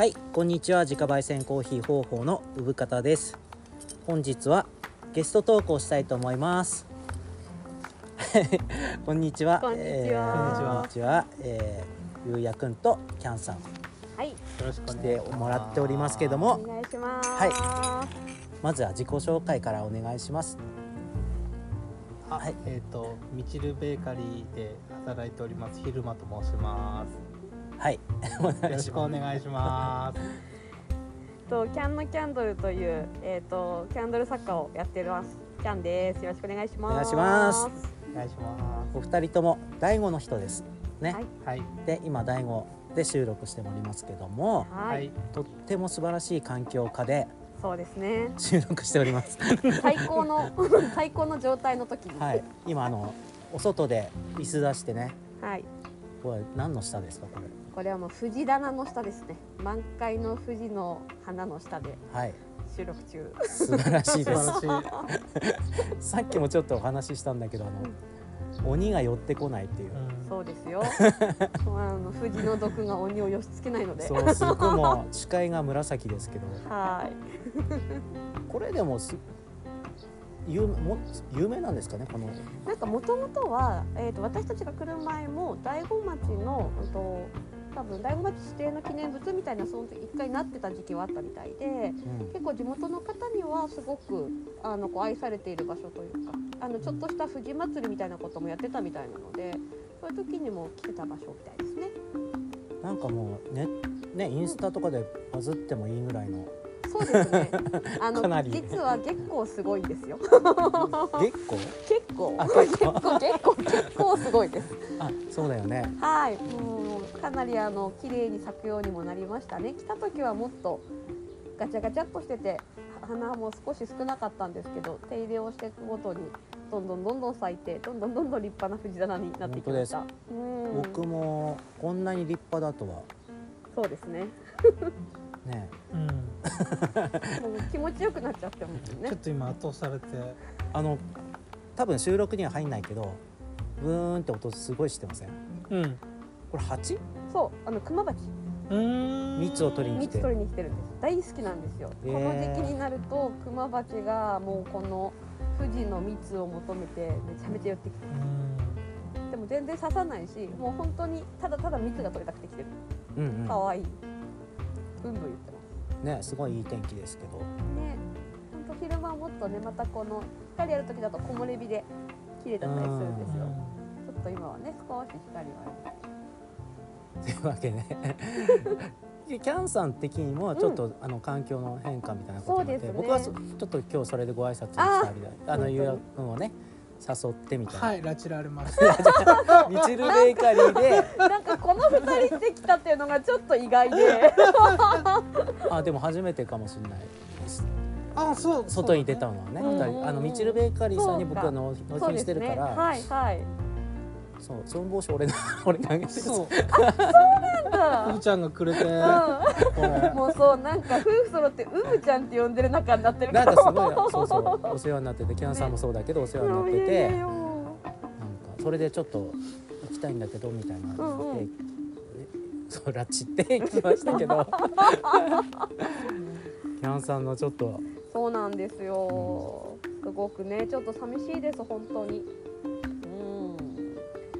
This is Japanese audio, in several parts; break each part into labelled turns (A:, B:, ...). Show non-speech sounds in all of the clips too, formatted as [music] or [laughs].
A: はい、こんにちは。自家焙煎コーヒー方法の産方です。本日はゲストトークをしたいと思います。[laughs] こんにちは。
B: こんにちは
A: えーこんにちは。えー、ゆうやくんとキャンさん
B: はい、
C: よろしくお
A: 来
C: 願いします
A: てもらっておりますけど
B: お
A: も、
B: 願いします。
A: はまずは自己紹介からお願いします。
C: あ
A: はい
C: えっ、とみちるベーカリーで働いております昼間と申しますお
A: 願いします。
C: 願いします
B: とキャンのキャンドルというえっ、とキャンドル作家をやってます。キャンです。よろしくお願いします。
A: お願いします
C: お願いしま
A: お二人とも大悟の人ですね。
B: はい
A: で、今大悟で収録しておりますけども、
B: はい、
C: はい
A: とっても素晴らしい環境下で
B: そうですね。
A: 収録しております。
B: 最高の [laughs] 最高の状態の時に。
A: はい、今あのお外で椅子出してね。
B: はい。
A: これ何の下ですかこれ？
B: これはもう藤棚の下ですね。満開の藤の花の下で
A: はい、
B: 収録中。
A: 素晴らしい
C: 素
A: です。
C: 晴らしい
A: さっきもちょっとお話ししたんだけど、あの鬼が寄ってこないっていう。
C: うん
B: そうですよ。[laughs] あの藤の毒が鬼を寄し付けないので。
A: そうすごいもう視界が紫ですけど、
B: はい。[laughs]
A: これでもす有も有名なんですかねこの。
B: なんかもともとは、えー、と私たちが来る前も大子町の、うん、と多分大子町指定の記念物みたいなその時一回なってた時期はあったみたいで
A: うん
B: 結構地元の方にはすごくあのこう愛されている場所というかあのちょっとした富士祭りみたいなこともやってたみたいなのでそういう時にも来てた場所みたいですね。
A: なんかもうねねインスタとかでバズってもいいぐらいの
B: そうですね。[laughs] あの実は結構すごいんですよ。
A: 月光。
B: 結構
A: あ
B: 結
A: 結構
B: 構結構結構すごいです。
A: あそうだよね。
B: はい、もうかなりあの綺麗に咲くようにもなりましたね。来た時はもっとガチャガチャっとしてて花も少し少なかったんですけど、手入れをしていくごとにどんどんどんどん咲いて、どんどんどんどん立派な藤棚になってきました。うん、
A: 僕もこんなに立派だとは
B: そうですね。
A: ね。
C: うん。
B: もう気持ちよくなっちゃってますよね。
C: ちょっ。と今圧倒されて。
A: あの多分収録には入んないけどブーンって音すごいしてません？
C: うん。
A: これ蜂？
B: そう、あの熊鉢
C: うーん。
A: 蜜を取りに来て。
B: 蜜取りに来てるんです。大好きなんですよ。
A: へー。
B: この時期になると熊鉢がもうこの富士の蜜を求めてめちゃめちゃ寄ってきて。
C: うん。
B: でも全然刺さないしもう本当にただただ蜜が取りたくて来てる。
A: うん。
B: 可愛いブンブン言ってま
A: うんねすごいいい天気ですけど。
B: すね本当昼間もっとねまたこの光ある時だと木漏れ日で綺麗だったりするんですよ。ちょっと今はね少し光はある
A: というわけで [laughs] キャンさん的にもちょっと、あの環境の変化みたいなことがあって、
B: そうですね。
A: 僕はそちょっと今日それでご挨拶に来たりであの
B: 本当に。
A: ゆうやくんをね誘ってみたいな、
C: はい拉致られまし
A: ミ [laughs] チルベーカリーで。[laughs]
B: なんかこの二人してきたっていうのがちょっと意外で。[laughs]
A: あでも初めてかもしれないです
C: たあそう
A: 外に出たのはね、
B: うん
A: 二人あのミチルベーカリーさんに僕は
B: そう
A: 納品してるから、
B: はいはい
A: そうその帽子俺の俺が [laughs] あげてる
C: そう。
B: なん
C: ふーちゃんがくれて。
B: うん。もうそうなんか夫婦揃ってうむちゃんって呼んでる仲になってる
A: なんかすごいそうそうお世話になっててキャンさんもそうだけどお世話になってて。
B: やいや
A: なんかそれでちょっと行きたいんだけどみたいな。
B: うんうん。
A: でそう拉致って行きましたけど。キャンさんのちょっと。
B: そうなんですよ。すごくね、ちょっと寂しいです、本当に。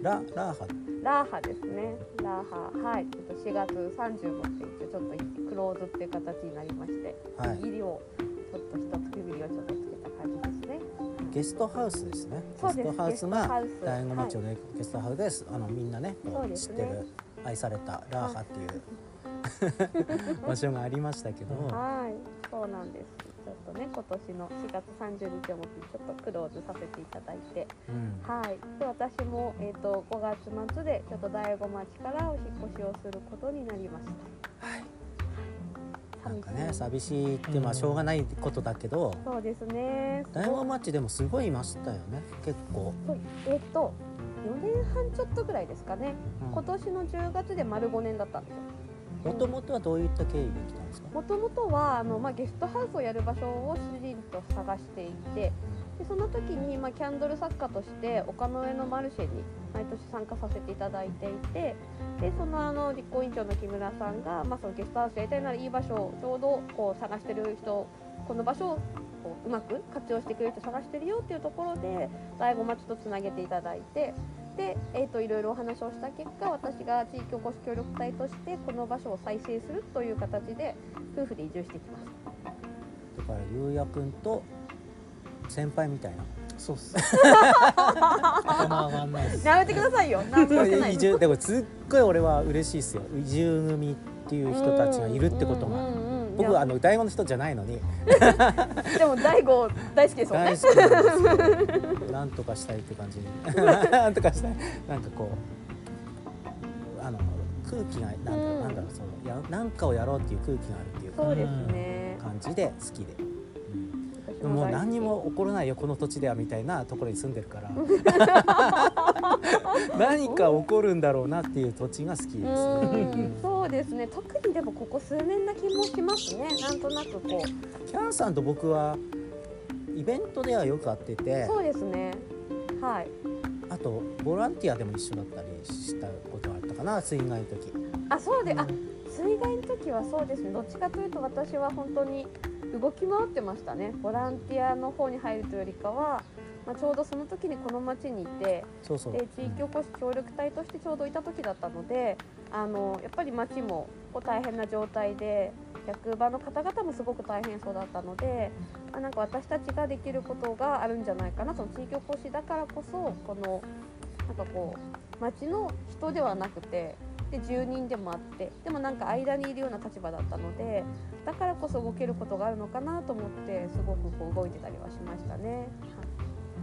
B: うん。
A: ララーハ。
B: ラーハですね。ラーハ、はい、ちょっと4月30日ちょっとクローズっていう形になりまして、
A: はい。
B: 区切りをちょっと一つ区切りをちょっとつけた感じですね。
A: ゲストハウスですね。ゲストハウスが
B: ハウス。
A: 大子町のゲストハウスです、あのみんなね
B: ね
A: う知ってる愛されたラーハっていう [laughs] 場所がありましたけど、
B: はい、そうなんです。とね、今年の4月30日をもってちょっとクローズさせていただいて、
A: うん。
B: はい、で私も、えー、と5月末でちょっと大子町からお引っ越しをすることになりました。
A: はい。なんかね寂しいってまあしょうがないことだけど、
B: そうですね。
A: 大子町でもすごいいましたよね結構、
B: えっ、と4年半ちょっとぐらいですかね。
A: うん。
B: 今年の10月で丸5年だったんですよ。
A: もともとはどういった経緯で来
B: もともとはあの、まあ、ゲストハウスをやる場所を主人と探していてでその時に、まあ、キャンドル作家として丘の上のマルシェに毎年参加させていただいていてでそのあの実行委員長の木村さんが、まあ、そのゲストハウスやりたいならいい場所をちょうどこう探してる人この場所をこううまく活用してくれる人探してるよっていうところで醍醐町とつなげていただいてで、えー、といろいろお話をした結果私が地域おこし協力隊としてこの場所を再生するという形で夫婦で移住してきました。
A: だからゆうやくんと先輩みたいな。
C: そうっす。[laughs]
B: やめてくださいよ。何もしてな
A: 住でもすっごい俺は嬉しいですよ。移住組っていう人たちがいるってことが。
B: うんうんうんうん
A: 僕はあの大悟の人じゃないのに。
B: でも大悟大好きですもんね。
A: なんとかしたいって感じに。[laughs] なんとかしたい。なんかこうあの空気がなんだ,、
B: うん
A: なんだろうそのやなんかをやろうっていう空気があるっていう
B: そうですね。
A: 感じで好きでももう何にも起こらないよこの土地ではみたいなところに住んでるから。[laughs] 何か起こるんだろうなっていう土地が好きですね。
B: うん。そうですね。特にでもここ数年な気もしますね。なんとなくこう。
A: キャンさんと僕はイベントではよく会ってて。
B: そうですね。はい。
A: あとボランティアでも一緒だったりしたことがあったかな水害の時。
B: あそうであ水害の時はそうですね。どっちかというと私は本当に動き回ってましたね。ボランティアの方に入るというよりかは、まあ、ちょうどその時にこの町にいてで地域おこし協力隊としてちょうどいた時だったのであのやっぱり町もこう大変な状態で役場の方々もすごく大変そうだったので、まあ、なんか私たちができることがあるんじゃないかなその地域おこしだからこそこのなんかこう町の人ではなくてで住人でもあってでもなんか間にいるような立場だったのでだからこそ動けることがあるのかなと思ってすごくこう動いてたりはしましたね。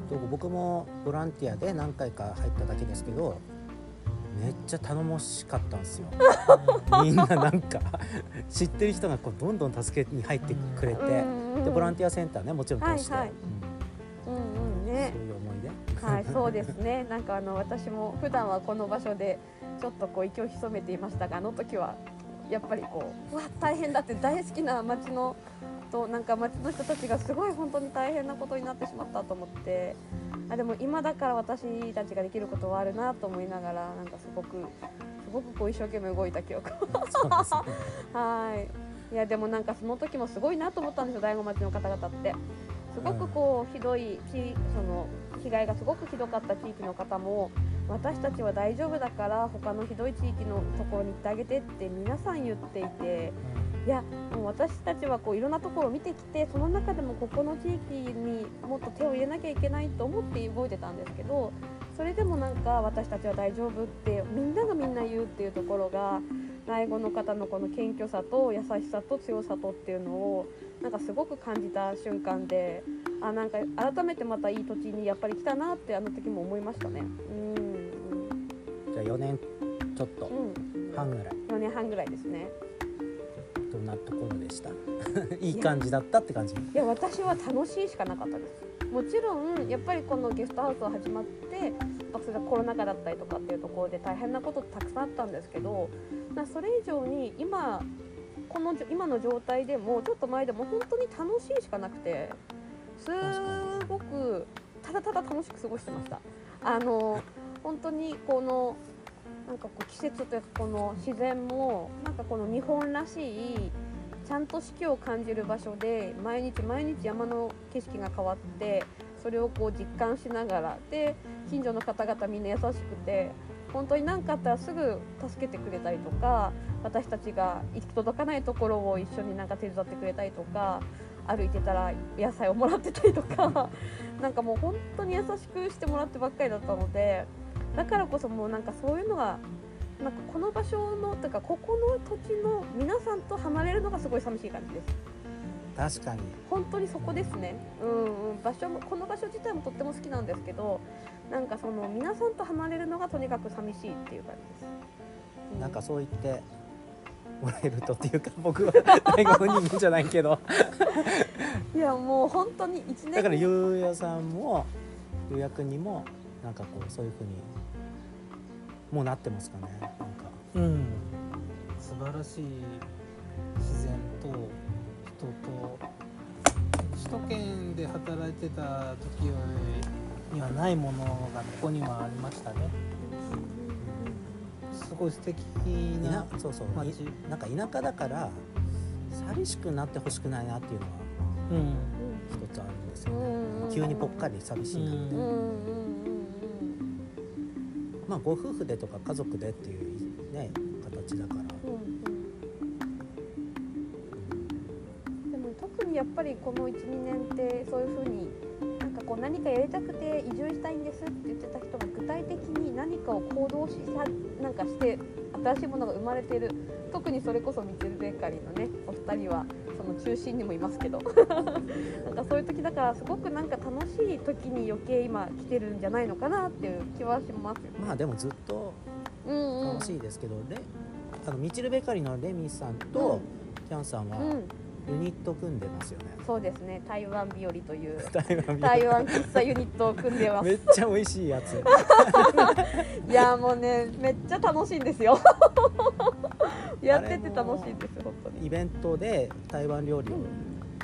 A: と僕もボランティアで何回か入っただけですけどめっちゃ頼もしかったんですよ。[laughs] みんななんか知ってる人がこうどんどん助けに入ってくれてでボランティアセンターねもちろん通して、
B: はいはい。
A: うん
B: うんうんね。
A: そういう思い出。
B: はい、そうですね。なんかあの私も普段はこの場所でちょっとこう息を潜めていましたが、あの時はやっぱりこう、うわ大変だって大好きな町のとなんか町の人たちがすごい本当に大変なことになってしまったと思って、あでも今だから私たちができることはあるなと思いながらなんかすごくすごくこう一生懸命動いた記憶。[laughs] はい。いやでもなんかその時もすごいなと思ったんですよ大子町の方々って。すごくこうひどい地その被害がすごくひどかった地域の方も私たちは大丈夫だから他のひどい地域のところに行ってあげてって皆さん言っていていやもう私たちはこういろんなところを見てきてその中でもここの地域にもっと手を入れなきゃいけないと思って動いてたんですけどそれでもなんか私たちは大丈夫ってみんながみんな言うっていうところが第五の方のこの謙虚さと優しさと強さとっていうのをなんかすごく感じた瞬間であなんか改めてまたいい土地にやっぱり来たなってあの時も思いましたね。うん
A: じゃあ4年ちょっと
B: うん、
A: 半ぐらい。
B: 4年半ぐらいですね。
A: どんなところでした？[laughs] いい感じだったって感じ？
B: いや私は楽しいしかなかったです。もちろんやっぱりこのゲストハウスが始まってまあそれがコロナ禍だったりとかっていうところで大変なことたくさんあったんですけどなそれ以上に今この今の状態でもちょっと前でも本当に楽しいしかなくてすごくただただ楽しく過ごしてました。あの本当にこのなんかこう季節というかこの自然もなんかこの日本らしいちゃんと四季を感じる場所で毎日毎日山の景色が変わってそれをこう実感しながらで近所の方々みんな優しくて本当に何かあったらすぐ助けてくれたりとか私たちが行き届かないところを一緒になんか手伝ってくれたりとか歩いてたら野菜をもらってたりとかなんかもう本当に優しくしてもらってばっかりだったのでだからこそもうなんかそういうのがなんかこの場所のというかここの土地の皆さんと離れるのがすごい寂しい感じです。
A: 確かに。
B: 本当にそこですね。うんうん。場所もこの場所自体もとっても好きなんですけどなんかその皆さんと離れるのがとにかく寂しいっていう感じです、う
A: なんかそう言ってもらえるとっていうか [laughs] 僕は大悟の人間じゃないけど。
B: いやもう本当に1年。
A: だからゆうやさんもゆうやくんにもなんかこうそういうふうにもうなってますかね。なんか。
C: うん。素晴らしい自然と人と都圏で働いてた時にはないものがここにはありましたね。すごい素敵
A: い
C: な
A: なそうそう。なんか田舎だから寂しくなってほしくないなっていうのは
C: うん。
A: 一つあるんですよね、
B: うん。
A: 急にぽっかり寂しいなって、
C: うん
B: うんうんうん
A: まあご夫婦でとか家族でっていうね形だから、
B: うんうん。でも特にやっぱりこの12年ってそういうふうになんかこう何かやりたくて移住したいんですって言ってた人が具体的に何かを行動しさなんかして新しいものが生まれている。特にそれこそミチルベーカリーのねお二人はその中心にもいますけど。[laughs] なんかそういう時だからすごくなんか楽しい時に余計今来てるんじゃないのかなっていう気はしますよ。
A: まあでもずっと
B: うんうん
A: 楽しいですけど、レあのミチルベーカリーのレミさんとキャンさんは
B: うん、
A: ユニット組んでますよね、
B: そうですね。台湾日和という。[laughs]
A: 台湾
B: 喫茶ユニットを組んでます。
A: めっちゃ美味しいやつ。[laughs]
B: いやもうねめっちゃ楽しいんですよ。[laughs] やってて楽しいです本当に。
A: イベントで台湾料理を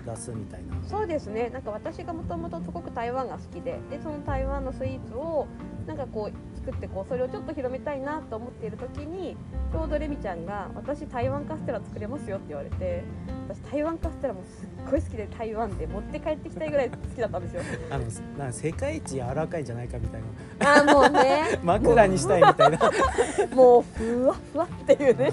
A: 出すみたいな、
B: そうですね。なんか私がもともとすごく台湾が好きででその台湾のスイーツをなんかこう作ってこうそれをちょっと広めたいなと思っている時にちょうどレミちゃんが「私台湾カステラ作れますよ」って言われて私台湾カステラもすっごい好きで台湾で持って帰ってきたいぐらい好きだったんですよ [laughs]
A: あのな世界一柔らかいんじゃないかみたいな。
B: あーもうね。[laughs]
A: 枕にしたいみたいな。
B: もうふわふわっていうね。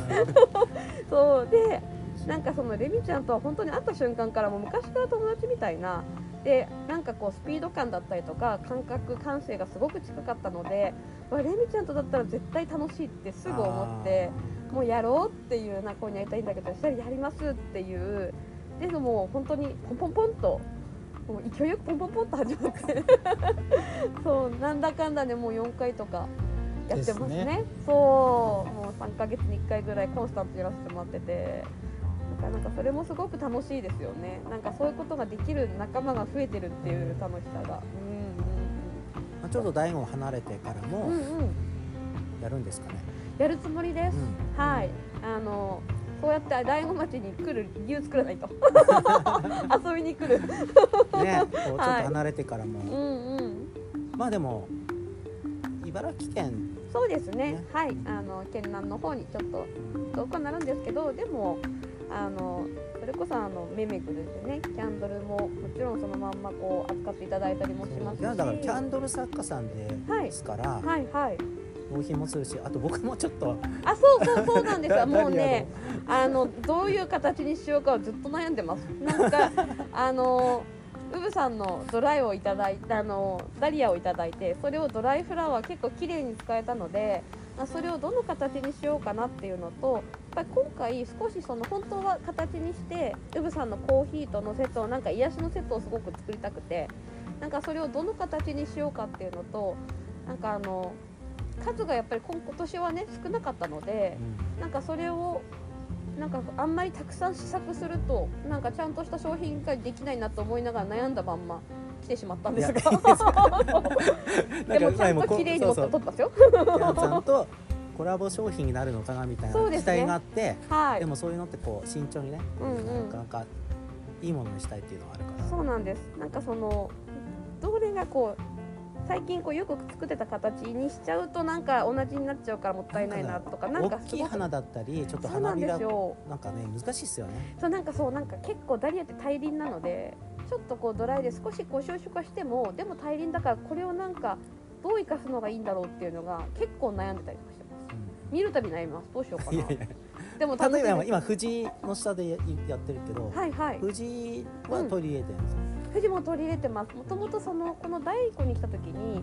B: そうでなんかそのレミちゃんとは本当に会った瞬間からもう昔から友達みたいな。でなんかこうスピード感だったりとか感覚感性がすごく近かったのでわレミちゃんとだったら絶対楽しいってすぐ思ってもうやろうっていうなこうにやりたいんだけどそしたらやりますっていう。でもう本当にポンポンポンともう勢いよくポンポンポンと始まって。[laughs] そうなんだかんだでもう4回とかやってますね。
C: ね。
B: そうもう3ヶ月に1回ぐらいコンスタントやらせてもらってて。なんかなんかそれもすごく楽しいですよね。なんかそういうことができる仲間が増えてるっていう楽しさが。
A: まあ、ちょっと大悟離れてからもやるんですかね、
B: やるつもりです、
A: うん。
B: はい。あのそうやって大子町に来る理由作らないと。[laughs] 遊びに来る。
A: ねこうちょっと離れてからも、
B: うんうん。
A: まあでも茨城県、
B: そうですね。
A: ね。
B: はい。あの県南の方にちょっと遠くはなるんですけどでもあのそれこそあのめめぐるでね。キャンドルももちろんそのまんまこう扱っていただいたりもしますし。
A: いやだからキャンドル作家さんで
B: はい
A: すから、
B: はい。はい
A: 納品もするしあと僕もちょっと
B: あそうそうそうなんです
A: ダ
B: よ [laughs] もうねあのどういう形にしようかをずっと悩んでます。なんか [laughs] あのウブさんのドライをいただいたあのダリアをいただいてそれをドライフラワー結構綺麗に使えたのであそれをどの形にしようかなっていうのとぱり今回少しその本当は形にしてウブさんのコーヒーとのセットをなんか癒しのセットをすごく作りたくてなんかそれをどの形にしようかっていうのとなんかあの数がやっぱり今今年はね少なかったのでなんかそれをなんかあんまりたくさん試作するとなんかちゃんとした商品化できないなと思いながら悩んだまんま来てしまったんですが。[laughs] でもちゃんと綺麗に持って撮ったんですよ
A: キャンさんとコラボ商品になるのかなみたいな期待があって
B: はい。
A: でもそういうのってこう慎重にね、
B: うんうん。
A: なかなかいいものにしたいっていうのがあるから。
B: そうなんです。なんかそのどれがこう最近こうよく作ってた形にしちゃうとなんか同じになっちゃうからもったいないなとかなんか
A: 大きい花だったりちょっと花びらなんかね難しいっすよ。ね
B: そうなんかそうなんか結構ダリアって大輪なのでちょっとこうドライで少しこう収縮化してもでも大輪だからこれをなんかどう生かすのがいいんだろうっていうのが結構悩んでたりとかして見るたび悩みます。どうしようかな。でも
A: 例えば今藤井の下でややってるけど、
B: はいはい。
A: 藤井は取り入れてるんですよ、
B: 富士も取り入れてます。もともとそのこの第一個に来た時に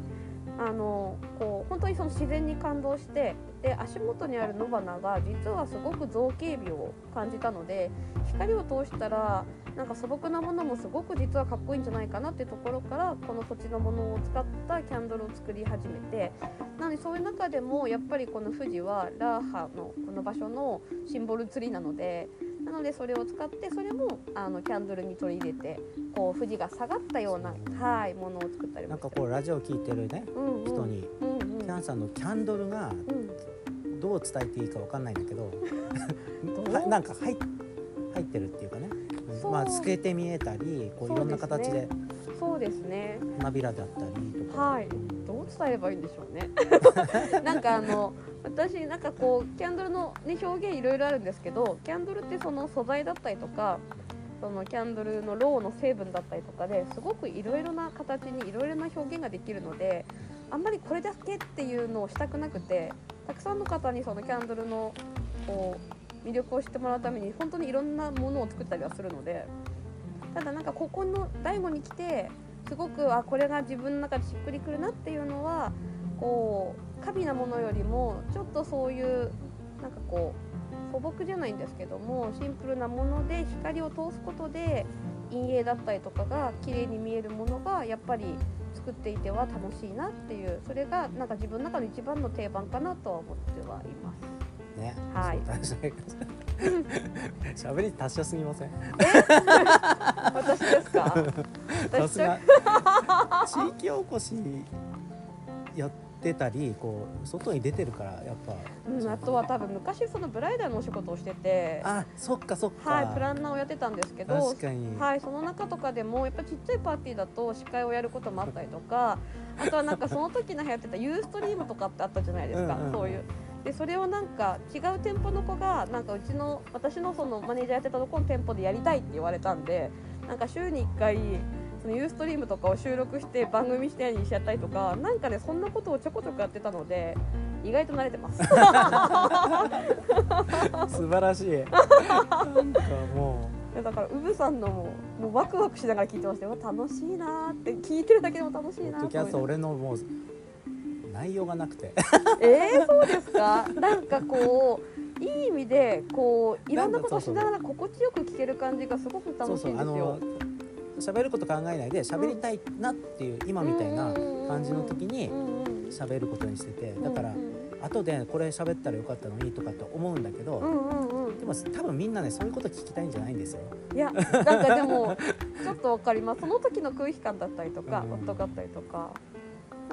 B: あのこう本当にその自然に感動してで足元にある野花が実はすごく造形美を感じたので光を通したらなんか素朴なものもすごく実はかっこいいんじゃないかなっていうところからこの土地のものを使ったキャンドルを作り始めてなのでそういう中でもやっぱりこの富士はラーハのこの場所のシンボルツリーなのでなのでそれを使ってそれもあのキャンドルに取り入れてこう富士が下がったような、はい、ものを作ったり
A: なんかこうラジオ聞いてるね
B: うんうん。
A: 人に、
B: うんうん。
A: キャンさんのキャンドルが
B: うん。
A: どう伝えていいかわかんないんだけど [laughs] なんか入っ入ってるっていうかね。まあ透けて見えたりこういろんな形で
B: そうですね。
A: 花びらだったりとか、
B: はい。どう伝えればいいんでしょうね。[laughs] なんかあの私なんかこうキャンドルの、ね、表現いろいろあるんですけどキャンドルってその素材だったりとかそのキャンドルのローの成分だったりとかですごくいろいろな形にいろいろな表現ができるのであんまりこれだけっていうのをしたくなくてたくさんの方にそのキャンドルのこう魅力を知ってもらうために本当にいろんなものを作ったりはするのでただなんかここの大悟に来てすごくあこれが自分の中でしっくりくるなっていうのはこう過敏なものよりもちょっとそういうなんかこう素朴じゃないんですけどもシンプルなもので光を通すことで陰影だったりとかが綺麗に見えるものがやっぱり作っていては楽しいなっていうそれがなんか自分の中の一番の定番かなとは思ってはいます。
A: ね、
B: はい。[laughs]
A: 喋り達者すぎません？
B: 私ですか？
A: さ
B: 私
A: すが。地域おこしやってたりこう外に出てるからやっぱ。
B: うん、あとは多分昔そのブライダルのお仕事をしてて
A: あそっかそっか、
B: はいプランナーをやってたんですけど
A: 確かに、
B: はい、その中とかでもやっぱちっちゃいパーティーだと司会をやることもあったりとかあとはなんかその時の流行ってたユーストリームとかってあったじゃないですか。
A: うんうん
B: そういう。でそれをなんか違う店舗の子がなんかうちの私のそのマネージャーやってたところの店舗でやりたいって言われたんでなんか週に1回そのユーストリームとかを収録して番組してにしちゃったりとかなんかねそんなことをちょこちょこやってたので意外と慣れてます。[laughs]
A: 素晴らしい。なんかも
B: いやだからウブさんのももうワクワクしながら聞いてましたよ。楽しいなーって聞いてるだけでも楽しいうなー
A: ポッドキャスト俺のもう内容がなくて。
B: えー、そうですか？なんかこういい意味でこういろんなことをしながら心地よく聞ける感じがすごく楽しいんですよ
A: 喋ること考えないで喋りたいなっていう今みたいな感じの時に喋ることにしててだから
B: うん
A: 後でこれ喋ったらよかったのにとかって思うんだけど、でも多分みんなねそういうこと聞きたいんじゃないんですよ。
B: いやなんかでもちょっとわかります。その時の空気感だったりとか
A: うん。
B: 夫だったりとか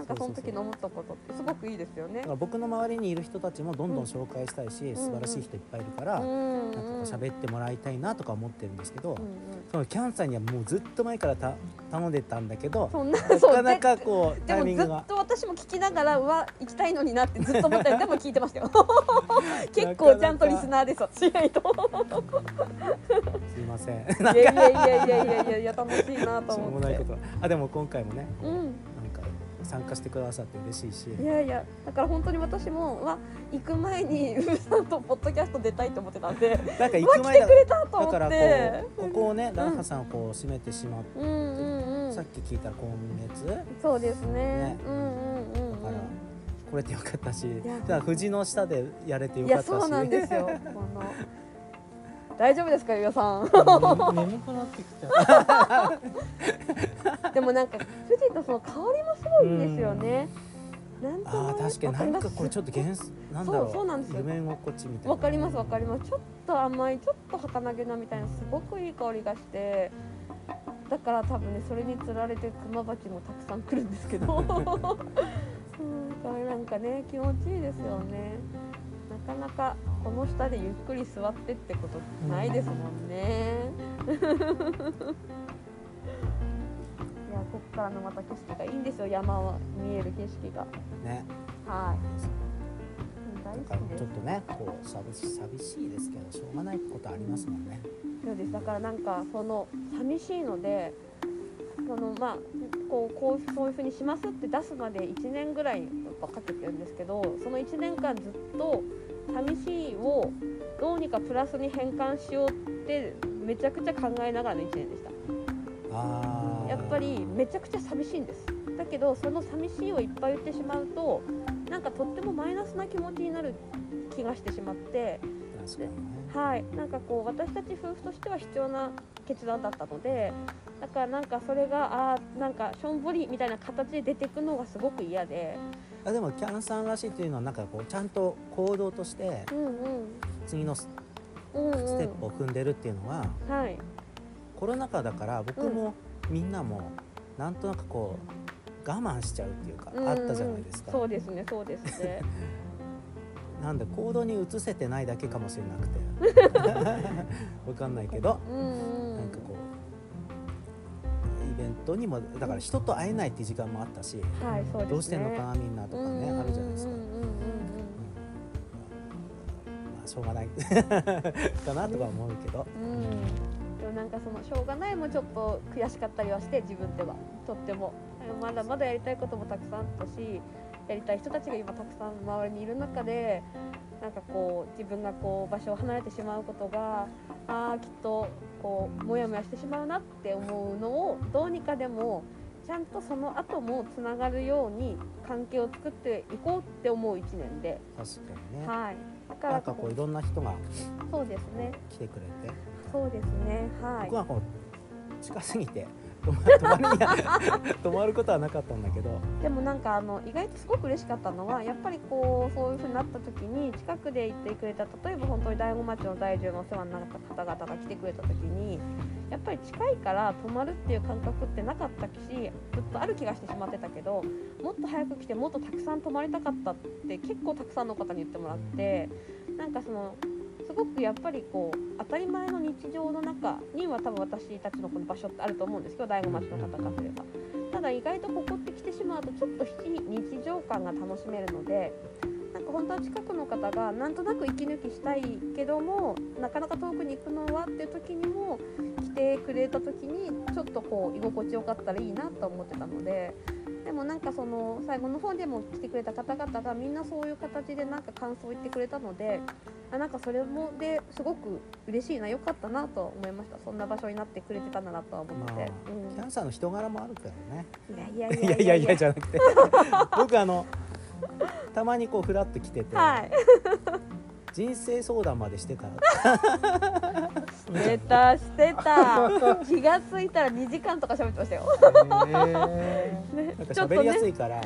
B: なんかその時の思ったことってすごくいいですよね。
A: だから僕の周りにいる人たちもどんどん紹介したいし、
B: ん。
A: 素晴らしい人いっぱいいるから、
B: うん。うん
A: なんかこう喋ってもらいたいなとか思ってるんですけど、
B: うんうん。
A: そのキャンさんにはもうずっと前からた頼んでたんだけど [laughs]
B: な
A: かなかこう
B: でもずっ
A: タイミングが。
B: と私も聞きながらうわ行きたいのになってずっと思ったりでも聞いてましたよ。結構ちゃんとリスナーです私。意外と
A: すいません。
B: いやいやいやいやいやいや楽しいなと
A: しょう
B: 思って
A: もないこと。あでも今回もね
B: うん
A: 参加してくださって嬉しいし。
B: いやいやだから本当に私もわ行く前に [laughs] ウーさんとポッドキャスト出たいと思ってたんで
A: なんか行く前だだからこ
B: て
A: うここをねランハさんをこう締めてしまって、
B: うんうんうん。
A: さっき聞いたら今月
B: そうですね。
A: ね。
B: うんうんうんうん。
A: だから来れてよかったし。
B: や
A: だから藤の下でやれてよかったし。
B: そうなんですよ。この大丈夫ですかゆうやさん？[laughs]
C: 眠くなってきちゃう
B: でもなんか富士のその香りもすごいんですよね。なんと
A: あ確かになんかこれちょっと幻想なんだろう
B: そうそうなんですよ
A: 夢心地みたいな
B: わかりますわかります。ちょっと甘いちょっと儚げなみたいなすごくいい香りがして。だから多分ねそれにつられてクマバチもたくさん来るんですけど。[laughs] うんこれなんかね気持ちいいですよね。なかなかこの下でゆっくり座ってってことないですもんね。[laughs] いやこっからのまた景色がいいんですよ山は見える景色が。
A: ね
B: はい。大好きです
A: ちょっ。とねこう寂し寂しいですけどしょうがないことありますもんね
B: そうですだからなんかその寂しいのでそのまあこうこうそういうふうにしますって出すまで1年ぐらいかけてるんですけどその1年間ずっと寂しいをどうにかプラスに変換しようってめちゃくちゃ考えながらの1年でした。やっぱりめちゃくちゃ寂しいんです。だけどその寂しいをいっぱい言ってしまうとなんかとってもマイナスな気持ちになる気がしてしまって。
A: ね。
B: はい、なんかこう私たち夫婦としては必要な決断だったのでだからなんかそれがあーなんかしょんぼりみたいな形で出てくのがすごく嫌で
A: あでもキャンさんらしいっていうのはなんかこうちゃんと行動として次のステップを踏んでるっていうのは、
B: はい。
A: コロナ禍だから僕もみんなもなんとなくこう我慢しちゃうっていうか、あったじゃないですか。
B: そうですねそうですね。[laughs]
A: なんだ行動に移せてないだけかもしれなくて。[laughs] わかんないけど
B: うんうん。
A: なんかこうイベントにもだから人と会えないっていう時間もあったし、
B: はいそうですね。
A: どうしてんのかなみんなとかねあるじゃないですか、
B: うん。
A: まあしょうがないかなとか思うけど、
B: うん。でもなん。かそのしょうがないもちょっと悔しかったりはして自分ではとってもまだまだやりたいこともたくさん。あったしやりたい人たちが今たくさん。周りにいる中でなんかこう自分がこう場所を離れてしまうことがああきっとこうモヤモヤしてしまうなって思うのをどうにかでもちゃんとその後もつながるように関係を作っていこうって思う1年で、
A: 確かにね、
B: はい、だから
A: なんかこういろんな人が
B: そうですね。
A: 来てくれて、
B: そうですね。はい。
A: 僕はこう近すぎて泊まりには泊まることはなかったんだけど。
B: でもなんかあの意外とすごく嬉しかったのはやっぱりこうそういう風になった時に近くで行ってくれた例えば本当に大子町の在住のお世話になった方々が来てくれた時にやっぱり近いから泊まるっていう感覚ってなかったしずっとある気がしてしまってたけどもっと早く来てもっとたくさん泊まりたかったって結構たくさんの方に言ってもらってなんかそのごくやっぱりこう当たり前の日常の中には多分私たちのこの場所ってあると思うんですけど大子町の方からすれば。ただ意外とここって来てしまうとちょっと日常感が楽しめるのでなんか本当は近くの方がなんとなく息抜きしたいけどもなかなか遠くに行くのはっていう時にも来てくれた時にちょっとこう居心地よかったらいいなと思ってたのででもなんかその最後の方でも来てくれた方々がみんなそういう形でなんか感想を言ってくれたのであなんかそれもですごく嬉しいなよかったなと思いました。そんな場所になってくれてたんだなとは思って。
A: キャンサーの人柄もあるからね。
B: うん、いやい
A: いや。いやいやじゃなくて。[laughs] 僕あのたまにこうフラッと来てて、
B: はい。
A: 人生相談までしてた
B: してたしてた。気がついたら2時間とか喋ってましたよ、
C: へ
B: ね
A: なんか喋りやす
B: ね
A: いから、うん、
B: い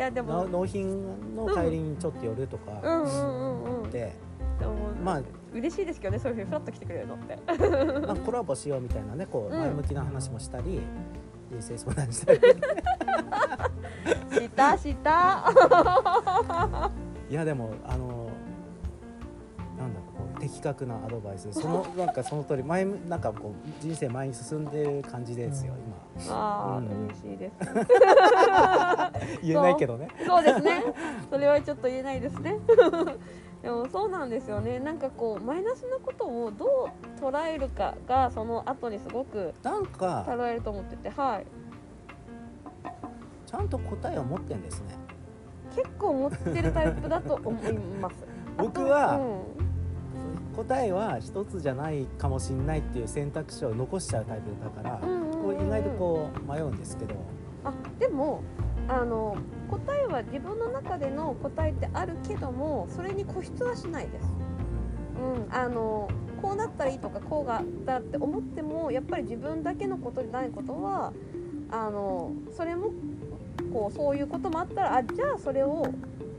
B: やでも。
A: 納納品の帰りにちょっと寄ると
B: う
A: か
B: んうんうんうん。で。
A: で、
B: も
A: まあ。
B: 嬉しいですけどねそういうふうにフラッと来てくれるのって。
A: ま [laughs] あ、コラボしようみたいなねこう
B: うん。
A: 前向きな話もしたり、人生相談したり。
B: し [laughs] たした。[laughs]
A: いやでもあの的確なアドバイス。その [laughs] なんかその通り前むなんかこう人生前に進んでる感じですよ
B: ああ、
A: うん。
B: 嬉しいです。
A: 今 [laughs] 言えないけどね。
B: そう。ですね。それはちょっと言えないですね。[laughs] でもそうなんですよね。なんかこうマイナスなことをどう捉えるかがその後にすごく
A: なんか
B: 捉えると思ってて。はい。
A: ちゃんと答えを持ってんですね。
B: 結構持ってるタイプだと思います。
A: 僕は
B: うん
A: 答えは一つじゃないかもしれないっていう選択肢を残しちゃうタイプだから、
B: うんうんうん
A: こう意外とこう迷うんですけど。
B: あでもあの答えは自分の中での答えってあるけどもそれに固執はしないです。うん、あのこうなったらいいとかこうがだって思ってもやっぱり自分だけのことでないことはあのそれもこうそういうこともあったらあじゃあそれを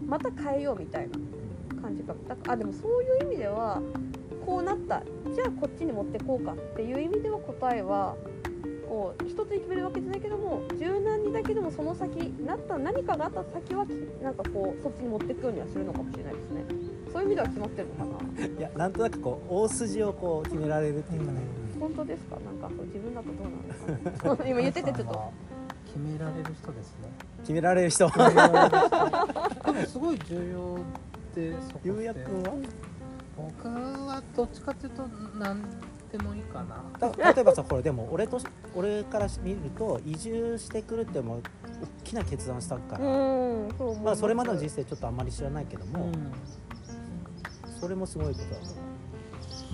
B: また変えようみたいな感じか。だあでもそういう意味ではこうなった。じゃあこっちに持ってこうかっていう意味では答えはこう一つに決めるわけじゃないけども柔軟にだけでもその先なった何かがあった先はなんかこうそっちに持っていくようにはするのかもしれないですね。そういう意味では決まってるのかな。[laughs]
A: いやなんとなくこう大筋をこう決められるっていうかね、
B: 本当ですか？なんかそう自分だとどうなのか。な [laughs] 今言っててちょっと。
C: 決められる人ですね。
A: 決められる人。
C: 決められる人。でもすごい重要って
A: ゆうやくんは？
C: 僕はどっちかっていうと何でもいいかな。
A: た例えばさこれでも俺とし俺から見ると移住してくるってもう大きな決断したから、
B: うんそ
A: まあそれまでの
B: す
A: 人生ちょっとあんまり知らないけども、
C: うん
A: それもすごいことだ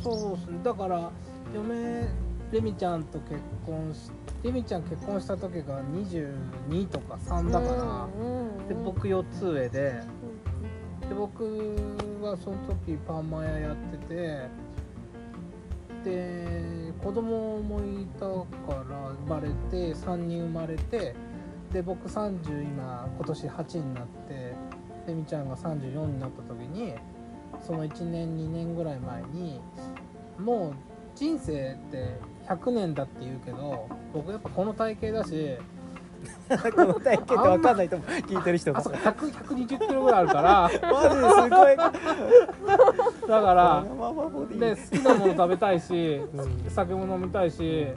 A: と思
C: そうです。ねだから嫁レミちゃんと結婚しレミちゃん結婚した時が22とか3だから、
B: うんうん
C: で僕4つ上でで僕はその時パンマ屋やっててで子供もいたから生まれて3人生まれてで僕30今今年8になってレミちゃんが34になった時にその1年2年ぐらい前にもう人生って100年だって言うけど僕やっぱこの体型だし
A: この体型って分かんないと思う聞いてる人が
C: あそうか。100 120キロぐらいあるか。ら
A: マジですごい
C: だか。らで好きなもの食べたいし、酒も飲みたいし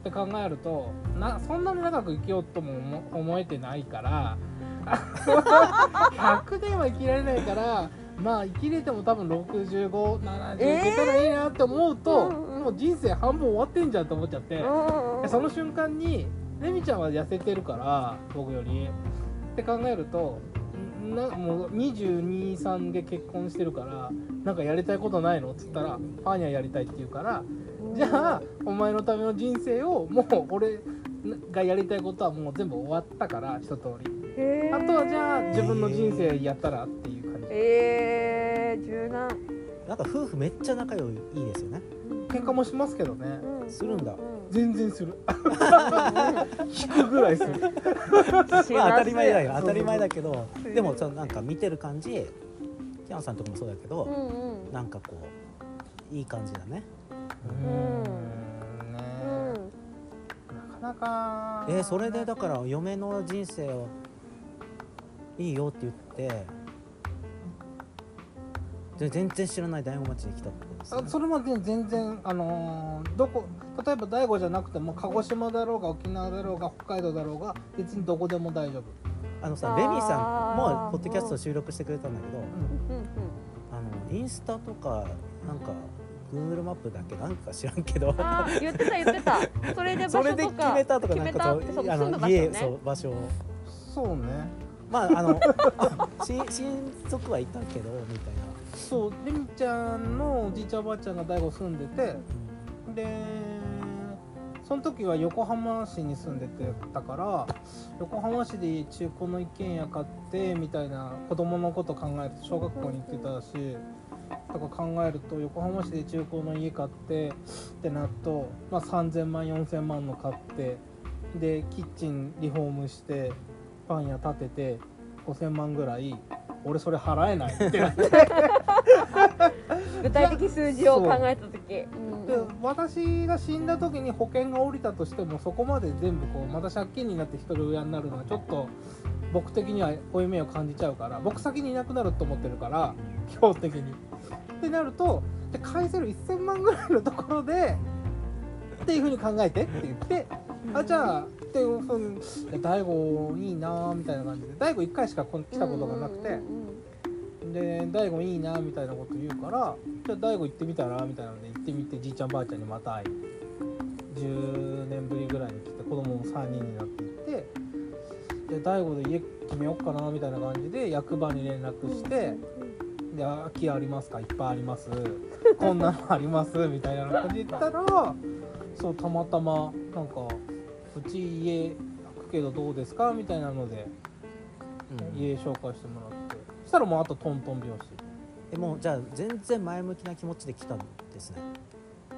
C: って考えるとなそんなに長く生きようとも思思えてないか。ら100年は生きられないか。らまあ生きれても多分6570い
B: えー
C: けたらいいなって思うと、
B: うんうん
C: もう人生半分終わってんじゃんと思っちゃって、でその瞬間にレミちゃんは痩せてるから僕より。って考えるとんなもう223で結婚してるからなんかやりたいことないの？っつったらパーニャやりたいって言うからじゃあお前のための人生をもう俺がやりたいことはもう全部終わったから一通り。あとはじゃあ自分の人生やったらっていう感じ。
B: えー、柔軟
A: なんか夫婦めっちゃ仲良いいいですよね。
C: 喧嘩もしますけどね。
B: うん
A: するんだ。
B: う
C: 全然する。引くぐらいする。
B: ん
A: まあ当たり前だよ。当たり前だけど
B: そう
A: でもそのなんか見てる感じキャンさんとかもそうだけど、
B: うんうん。
A: なんかこういい感じだね。
C: うーん。ね
B: うん。
C: なかなか。
A: えーそれでだから嫁の人生をいいよって言ってで全然知らない大子町に来たってことですね。
C: あそれまで全然あのーどこ例えば大悟じゃなくても鹿児島だろうが沖縄だろうが北海道だろうが別にどこでも大丈夫。
A: あのさ
B: あー。
A: ベミさんもポッドキャスト収録してくれたんだけど
B: うん。うん
A: あのインスタとかなんか Google マップだっけなんか知らんけど。
B: 言ってた言ってた。それで場所とか
A: それで決めたとかなんかそうあ
B: その
A: 家
B: ね。
A: そう場所を。
C: そうね。
A: まああの親親族はいたけどみたいな
C: そうレミちゃんのおじいちゃんおばあちゃんが大悟住んでてでその時は横浜市に住んでてたから横浜市で中古の一軒家買ってみたいな子供のこと考えて小学校に行ってたしとか考えると横浜市で中古の家買ってってなると、まあ、3000万4000万の買ってでキッチンリフォームしてパン屋建てて5000万ぐらい俺それ払えないってなって
B: 具体的数字を考えた時うん
C: で私が死んだ時に保険が下りたとしてもそこまで全部こうまた借金になって一人親になるのはちょっと僕的には負い目を感じちゃうから僕先にいなくなると思ってるから基本的に。ってなるとで返せる1000万ぐらいのところでっていうふうに考えてって言ってあじゃあってうふうに「大悟いいな」みたいな感じで大悟1回しか来たことがなくて。
B: うんうん
C: で大悟いいなみたいなこと言うからじゃあ大悟行ってみたらみたいなので行ってみてじいちゃんばあちゃんにまた会い10年ぶりぐらいに来て子供も3人になっていってで大悟で家決めようかなみたいな感じで役場に連絡して「で空き家ありますか？いっぱいあります。こんなのあります」みたいな感じで言ったらそうたまたまなんか「うち家空くけどどうですか?」みたいなので
A: うん。
C: 家紹介してもらって。そしたらもうあとトントン拍子。
A: えもうじゃあ全然前向きな気持ちで来たんですね。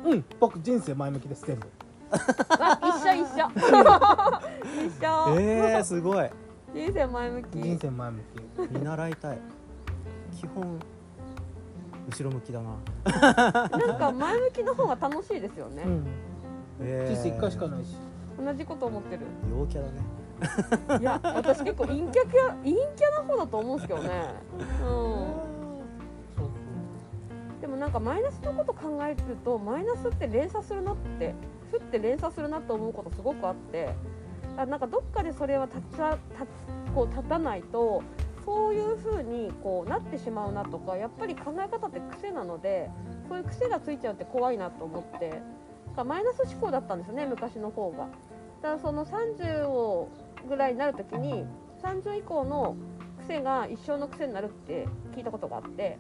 C: うん、僕人生前向きです全部。
B: あ一緒一緒。[laughs] 一緒、
A: えー、すごい。
B: 人生前向き。
C: 人生前向き。
A: 見習いたい。基本後ろ向きだな、
B: なんか前向きの方が楽しいですよね、
C: うん、
A: えー。
C: 人生一回しかないし。
B: 同じこと思ってる。
A: 陽キャだね。
B: いや私結構陰キャキャ陰キャな方だと思うんですけどね。うん。でもなんかマイナスのこと考えるとマイナスって連鎖するなってふって連鎖するなと思うことすごくあってあなんかどっかでそれは立ち立こう立たないとそういう風にこうなってしまうなとかやっぱり考え方って癖なのでそういう癖がついちゃうって怖いなと思って。だからマイナス思考だったんですよね昔の方が。だからその30をぐらいになる時に30以降の癖が一生の癖になるって聞いたことがあって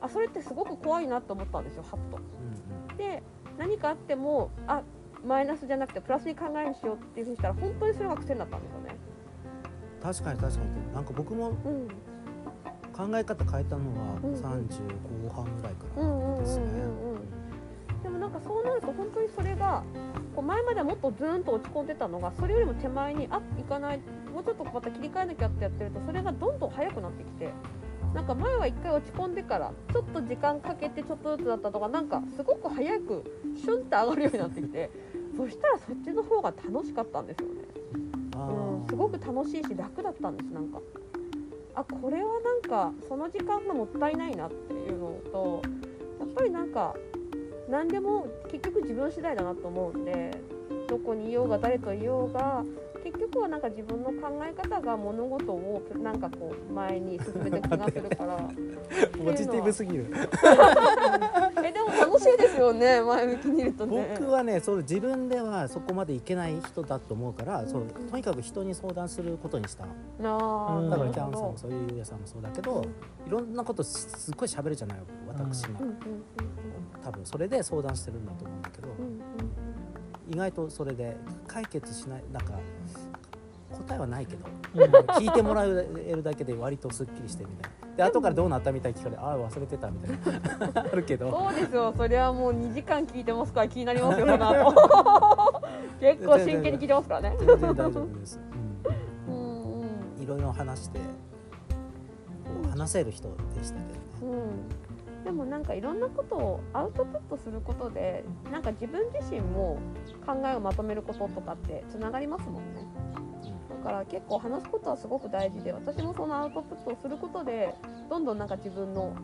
B: あそれってすごく怖いなと思ったんですよはっと。
A: うん
B: で何かあってもあマイナスじゃなくてプラスに考えにしようっていうふうにしたら本当にそれが癖になったんですよね。
A: うん、確かに確かになんか僕も
B: うん
A: 考え方変えたのは
B: うん
A: 30後半ぐらいからですね、
B: でもなんかそうなると本当にそれがこう前まではもっとズーンと落ち込んでたのがそれよりも手前にあいかないもうちょっとまた切り替えなきゃってやってるとそれがどんどん速くなってきてなんか前は一回落ち込んでからちょっと時間かけてちょっとずつだったとかなんかすごく早くシュンって上がるようになってきてそしたらそっちの方が楽しかったんですよね。
A: あ
B: うん、すごく楽しいし楽だったんですなんか。あこれはなんかその時間がもったいないなっていうのとやっぱりなんか何でも結局自分次第だなと思うんでどこにいようが誰といようが結局はなんか自分の考え方が物事をなんかこう前に進めて気がするから。[laughs]
A: ポジティブすぎる。
B: えでも楽しいですよね前向きにいるとね。
A: 僕はねそう自分ではそこまでいけない人だと思うからそうとにかく人に相談することにした。
B: あー
C: うん
A: だからキャンさんもそういうゆうやさんもそうだけどいろんなことすすっごい喋るじゃない私が
B: うんうん
A: 多分それで相談してるんだと思うんだけど
B: うんうんうん。
A: 意外とそれで解決しないなんか答えはないけど
C: うん。
A: 聞いてもらえるだけで割とすっきりしてみたいな。で後からどうなったみたいに聞かれてああ忘れてたみたいな。[laughs] あるけど。
B: そうですよ。それはもう2時間聞いてますか。ら気になりますよその後。[laughs] 結構真剣に聞いてますからね。
A: 全然大丈夫です、
B: うん。うん
A: うん、いろいろ話してこう話せる人でしたけどね。
B: うん。でもなんかいろんなことをアウトプットすることでなんか自分自身も考えをまとめることとかってつながりますもんから結構話すことはすごく大事で私もそのアウトプットをすることでどんどんなんか自分の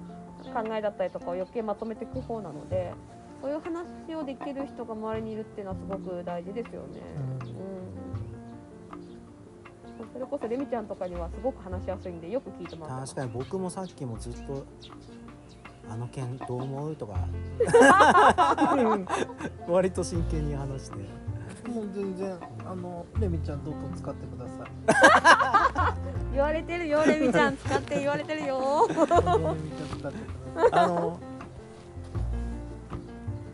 B: 考えだったりとかを余計まとめていく方なのでそういう話をできる人が周りにいるっていうのはすごく大事ですよね。うんそれこそレミちゃんとかにはすごく話しやすいんでよく聞いてもらってます
A: 確かに僕もさっきもずっと「あの件どう思う?」とか [laughs] 割と真剣に話して
C: もう全然あのレミちゃんどんどん使ってください。
B: 言われてるよレミちゃん。使って言われてるよ。
C: レミちゃん使ってください。
A: あの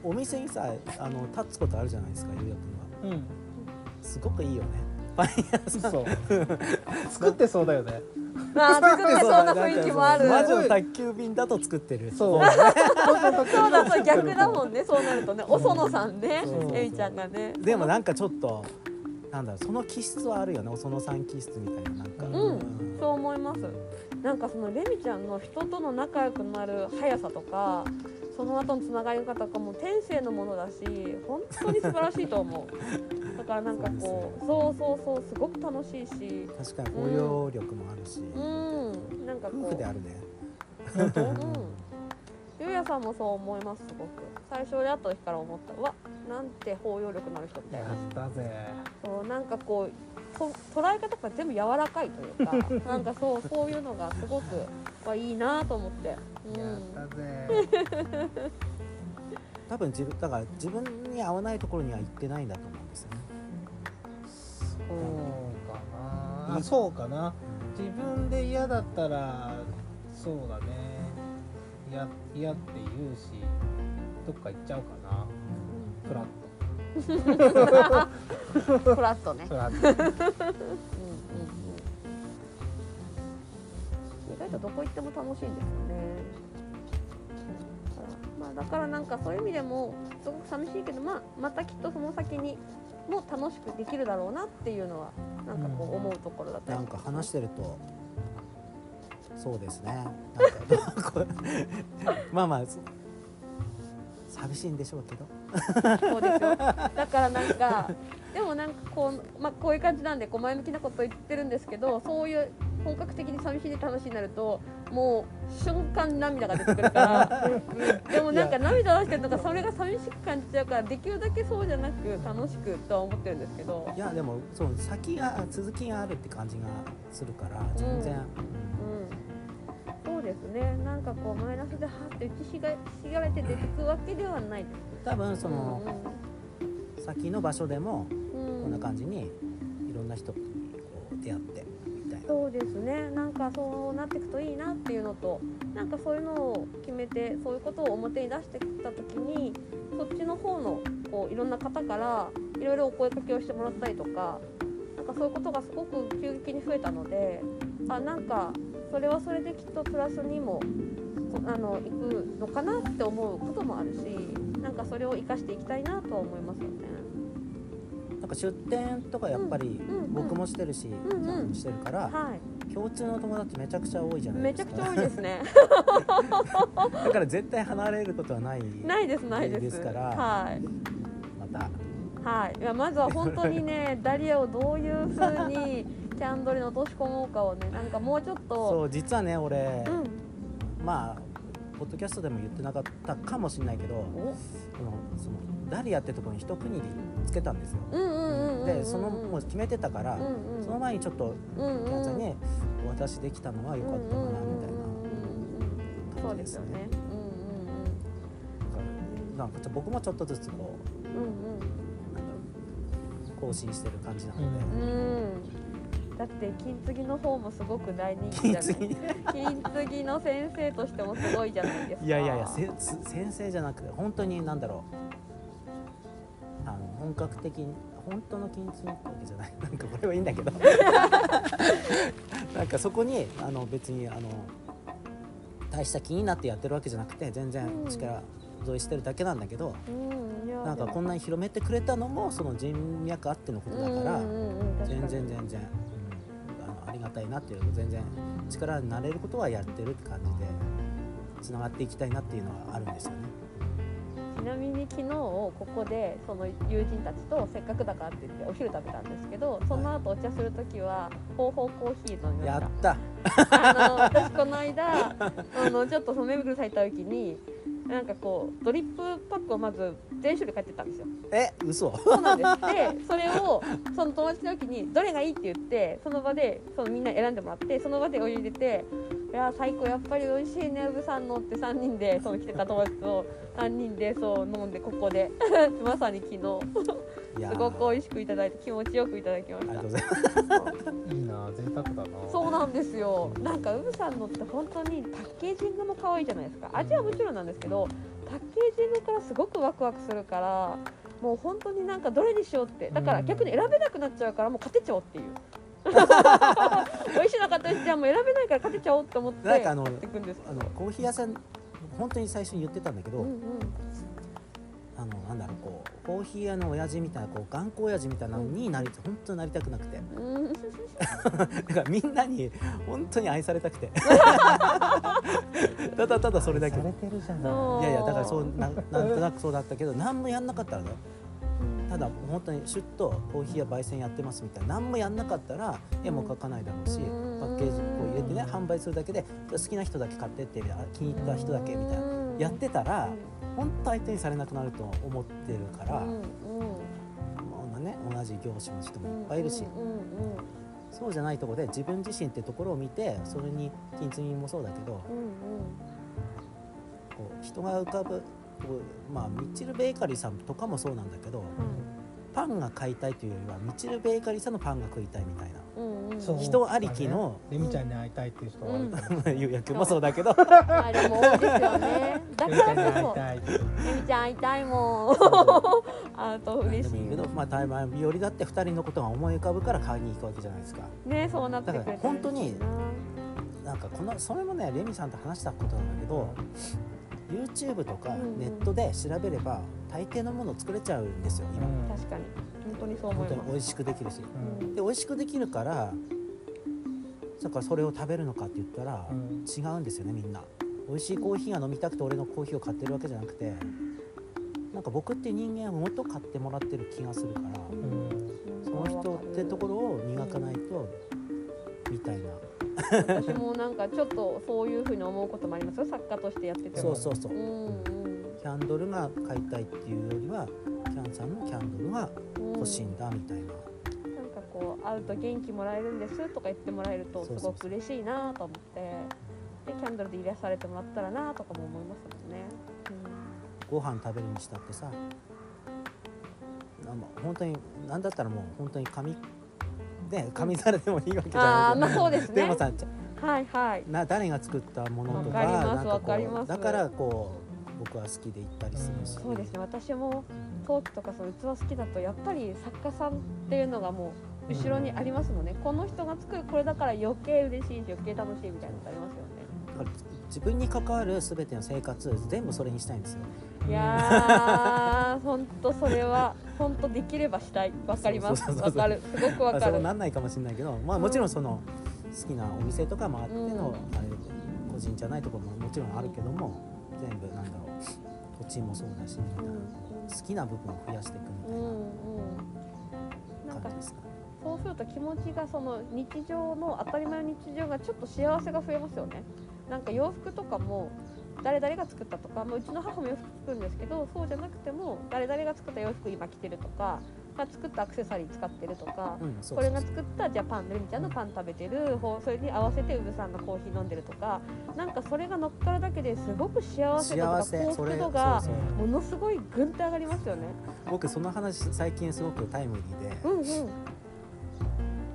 A: お店にさあの立つことあるじゃないですかゆうやくんは
C: うん。
A: すごくいいよね。パン屋さん
C: そう作ってそうだよね
B: あー作ってそうな雰囲気もある。
A: 魔女の宅急便だと作ってる。
C: そう。
B: そうだそう逆だもんね。そうなるとね。お園さんね。
A: そう。そうそう
B: レミちゃんがね。
A: でもなんかちょっとなんだろうその気質はあるよね。お園さん気質みたいななんか。
B: うん。そう思います。なんかそのレミちゃんの人との仲良くなる速さとかその後のつながり方とかも天性のものだし本当に素晴らしいと思う [laughs] だからなんかこうそうそうそうすごく楽しいし。
A: 確かに包容力もあるし、
B: うん。なんかこう。
A: 夫婦であるね。
C: 本当
B: うん。ゆうやさんもそう思いますすごく。最初で会った時から思った。うわなんて包容力のある人みたい
C: や
B: な
C: ったぜ。
B: そうなんかこうと捉え方が全部柔らかいというか [laughs] なんかそうそういうのがすごくはいいなと思って、
C: や
B: うん、
C: ったぜ。[laughs]
A: 多分自分だから自分に合わないところには行ってないんだと思うんですよね
C: そうかな。あそうかな。自分で嫌だったらそうだね。嫌嫌って言うしどっか行っちゃうかな。フラッ
B: フラットね。
C: トフラット。
B: うんうんうん。意外とどこ行っても楽しいんですよね。だから,、まあ、だからなんかそういう意味でもすごく寂しいけど、まあ、またきっとその先にも楽しくできるだろうなっていうのはなんかこう思うところだったり。
A: なんか話してるとそうですね。なんかこう [laughs] まあまあそ寂しいんでしょうけど。
B: そうですよ。だからなんかでもなんかこう,、まあ、こういう感じなんでこう前向きなこと言ってるんですけどそういう本格的に寂しいで楽しいになるともう瞬間に涙が出てくるから [laughs] でもなんか涙出してるのがそれが寂しく感じちゃうからできるだけそうじゃなく楽しくとは思ってるんですけど。
A: いやでもそう先が続きがあるって感じがするから全然、
B: うん。そうですね。なんかこうマイナスではって打ちひがひがれて出てくわけではない。
A: 多分その先の場所でも
B: うん。うん
A: こんな感じにいろんな人にこう出会って
B: そうですねなんかそうなっていくといいなっていうのとなんかそういうのを決めてそういうことを表に出してきた時にそっちの方のこういろんな方からいろいろお声かけをしてもらったりとかなんかそういうことがすごく急激に増えたのであなんかそれはそれできっとプラスにもあの行くのかなって思うこともあるしなんかそれを生かしていきたいなとは思います。
A: か出店とかやっぱり僕もしてるし、
B: んうん。
A: ちゃんもしてるから、
B: はい、
A: 共通の友達めちゃくちゃ多いじゃない
B: め
A: ですか。
B: ちゃくちゃ多いですね。[laughs]
A: だから絶対離れることはない
B: ないですないです。
A: ですから
B: はい。
A: また。
B: はい、いやまずは本当にね [laughs] ダリアをどういう風にキャンドルに落とし込もうかをねなんかもうちょっ
A: そ
B: と
A: う実はね俺、
B: うん。
A: まあポッドキャストでも言ってなかったかもしれないけど
B: お
A: そのそのダリアってところに一区切りつけたんですよ。でそのもう決めてたから、
B: うんうん。
A: その前にちょっとキャンさんにお渡しできたのは良かったかなみたいな。感じですすね。なんか僕もちょっとずつこう
B: うんうんうん。
A: なんだろう更新してる感じなので、
B: うんだって金継ぎの方もすごく大人気じゃない
A: 次
B: 金継ぎ？の先生としてもすごいじゃないですか。
A: いやいやいや先生じゃなくて本当になんだろう。あの本格的に本当の金継ぎってわけじゃない。[laughs] なんかこれはいいんだけど。[laughs] なんかそこにあの別にあの大した気になってやってるわけじゃなくて全然
B: うん。
A: 力添えしてるだけなんだけど、
B: うん
A: なんかこんなに広めてくれたのもその人脈あってのことだから、全
B: に。
A: 然全然、たいなっていう全然力になれることはやってるって感じでつながっていきたいなっていうのはあるんですよね。
B: ちなみに昨日ここでその友人たちとせっかくだからって言ってお昼食べたんですけどその後お茶する時は方法コーヒー飲みまし
A: やった。
B: たあの私この間あのちょっとさた時になんかこうドリップパックをまず全種類買ってったんですよ。
A: え嘘。
B: そうなんです。でそれをその友達の時にどれがいいって言ってその場でそのみんな選んでもらってその場でお湯入れて「いや最高やっぱり美味しいねうぶさんの」って3人でその来てた友達と3人でそう飲んでここで。[laughs] まさに昨日すごく美味しくいただいて気持ちよくいただきまし
A: ありがとうご
B: た
A: ざいます。
C: いいな贅沢だな
B: そうなんですよ。なんかうぶさんのって本当にパッケージングも可愛いじゃないですか。味はもちろんなんですけどパッケージングからすごくワクワクするからもう本当になんかどれにしようって。だから逆に選べなくなっちゃうからもう勝てちゃおうっていう。[laughs] 美味しなかったですじゃあもう選べないから勝てちゃおうって思って
A: なんかあのあのコーヒー屋さん本当に最初に言ってたんだけど、
B: うんうん
A: あのなんだろうこうコーヒー屋の親父みたいなこう頑固親父みたいなのになり、本当になりたくなくて。
B: うん。
A: だからみんなに本当に愛されたくて。[laughs] ただただそれだけ
C: されてるじゃ
B: そう
C: ない。
A: いやいやだからそうななんとなくそうだったけど何もやんなかったらだよただ本当にシュッとコーヒーや焙煎やってますみたいな。何もやんなかったら絵も描かないだろうし、
B: うん。
A: パッケージこう入れてね販売するだけで好きな人だけ買ってってあ気に入った人だけみたいな。
B: うん。
A: やってたら本当相手にされなくなると思ってるから、
B: うんうん。
A: まあね、同じ業種の人もいっぱいいるし、
B: うんうんうん
A: そうじゃないところで自分自身ってところを見てそれに金継ぎもそうだけど
B: うん
A: こう人が浮かぶこう、まあ、ミッチル・ベーカリーさんとかもそうなんだけど
B: うん。
A: パンが買いたいというよりはミッチル・ベーカリーさんのパンが食いたいみたいな
B: うんうん。
C: そう
A: 人ありきの。
C: レミちゃんに会いたいっていう人が多い。から
A: もそうだけど。
B: あれも多いですよね。だ
C: レミちゃんに会い
B: からこそ、
C: たいって
B: エミちゃん会いたいもん。あと嬉しい
A: けど、まあ、台湾日和だって2人のことが思い浮かぶから買いに行くわけじゃないですか。
B: ね、そうなってくれたら
A: だから本当に
B: な
A: んかこのそれもねレミさんと話したことなんだけど YouTube とかネットで調べれば大抵のものを作れちゃうんですよ今、
C: うん。
B: 確かに、本当にそう思います。
A: 本当に美味しくできるし。
C: うん。
A: で美味しくできるからだからそれを食べるのかって言ったら、
C: うん。
A: 違うんですよねみんな。美味しいコーヒーが飲みたくて俺のコーヒーを買ってるわけじゃなくてなんか僕って人間はもっと買ってもらってる気がするから
C: うん。
A: その人ってところを磨かないとみたいな
B: 私もなんかちょっとそういうふうに思うこともありますよ。作家としてやってても。
A: そうそうそう
B: うんうん
A: キャンドルが買いたいっていうよりはキャンさんのキャンドルが
B: うん。
A: 欲しいんだみたいな、
B: なんかこう会うと元気もらえるんですとか言ってもらえるとすごく嬉しいなと思って。でキャンドルで癒されてもらったらなとかも思いますもんね。
A: ご飯食べるにしたってさ本当に何だったらもう本当に紙で紙皿でもいいわけじゃ
B: ああ、
A: ない
B: まあそうですね。
A: でも。さ
B: はいはい。
A: な誰が作ったものとかなんかこ
B: ます。
A: うだからこう僕は好きで行ったりするし、
B: そうですね。私も陶器とかその器好きだとやっぱり作家さんっていうのがもう後ろにありますもんね、この人が作るこれだから余計嬉しいし余計楽しいみたいなのありますよね
A: 自分に関わる全ての生活全部それにしたいんですよ。
B: いやー [laughs] 本当それは本当できればしたい。わかります。わかる。すごくわかる。
A: なんないかもしれないけど、まあ、もちろんその好きなお店とかもあっての、
B: うん。
A: あれ個人じゃないところももちろんあるけども全部なんだろう。土地もそうだしみたい好きな部分を増やしていくみたい
B: うんうん。な
A: 感じですか、
B: そうすると気持ちがその日常の当たり前の日常がちょっと幸せが増えますよねなんか洋服とかも誰々が作ったとか、まあ、うちの母も洋服作るんですけどそうじゃなくても誰々が作った洋服今着てるとかが作ったアクセサリー使ってるとか
A: うんそうそうそう。
B: これが作ったじゃあパンルミちゃんのパン食べてるそれに合わせてウブさんがコーヒー飲んでるとかなんかそれが乗っかるだけですごく幸せ度とか
A: 幸
B: 福度がものすごいぐんと上がりますよね。
A: 僕その話最近すごくタイムリーで
B: うんうん。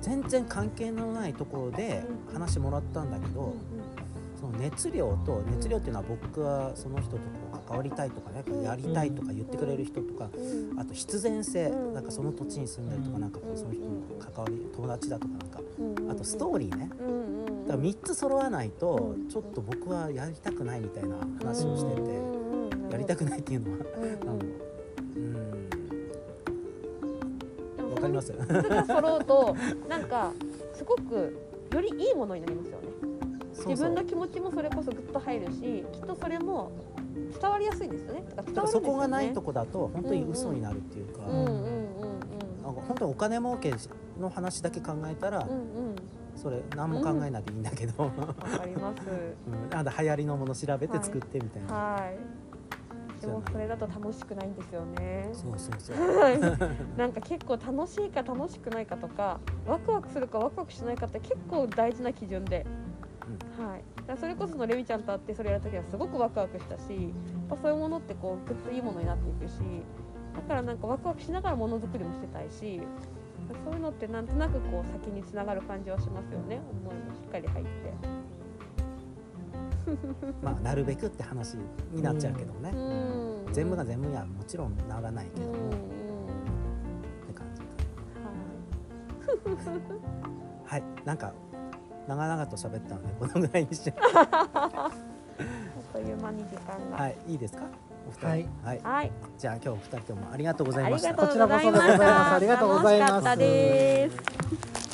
A: 全然関係のないところで
B: うん。
A: 話もらったんだけど、
B: うん
A: その熱量と熱量っていうのは僕はその人とこう関わりたいとかね
B: うん。
A: やりたいとか言ってくれる人とかあと必然性
B: うん。
A: なんかその土地に住んでるとかなんかこうその人の関わり友達だとかなんかあとストーリーね。だから3つ揃わないと
B: うん
A: ちょっと僕はやりたくないみたいな話をしててやりたくないっていうのは
B: うん
A: わかります？
B: その3つが揃うとなんかすごくよりいいものになりますよね自分の気持ちもそれこそグッと入るしきっとそれも伝わりやすいんですよね。だから
A: そこがないとこだと本当に嘘になるっていうか本当にお金儲けの話だけ考えたら
B: うんうん。うん
A: それ何も考えないでいいんだけど、
B: わかります。[laughs]
A: うん、なんだ流行りのもの調べて作ってみたいな、
B: はい。でもそれだと楽しくないんですよね。
A: そうそうそう。
B: は [laughs] いなんか結構楽しいか楽しくないかとかワクワクするかワクワクしないかって結構大事な基準で、はい、だからそれこそのレミちゃんと会ってそれやるときはすごくワクワクしたしやっぱそういうものってこうグッといいものになっていくしだからなんかワクワクしながらものづくりもしてたいしそういうのってなんとなくこう先につながる感じはしますよね。思いもしっかり入って。[laughs]
A: まあなるべくって話になっちゃうけどね、
B: うん。
A: 全部が全部にはもちろんならないけども、
B: うんうん。
A: って感じはい。なんか長々と喋ったのでこのぐらいにして
B: あっという間に時間が。
A: はいいいですか？お二人。
C: はい。
A: はい、
B: はい、
A: じゃあ今日お二人ともありがとうございました。
B: ありがとうございました。
C: こちらこそでございますありがとうございます。
B: 楽しかったです。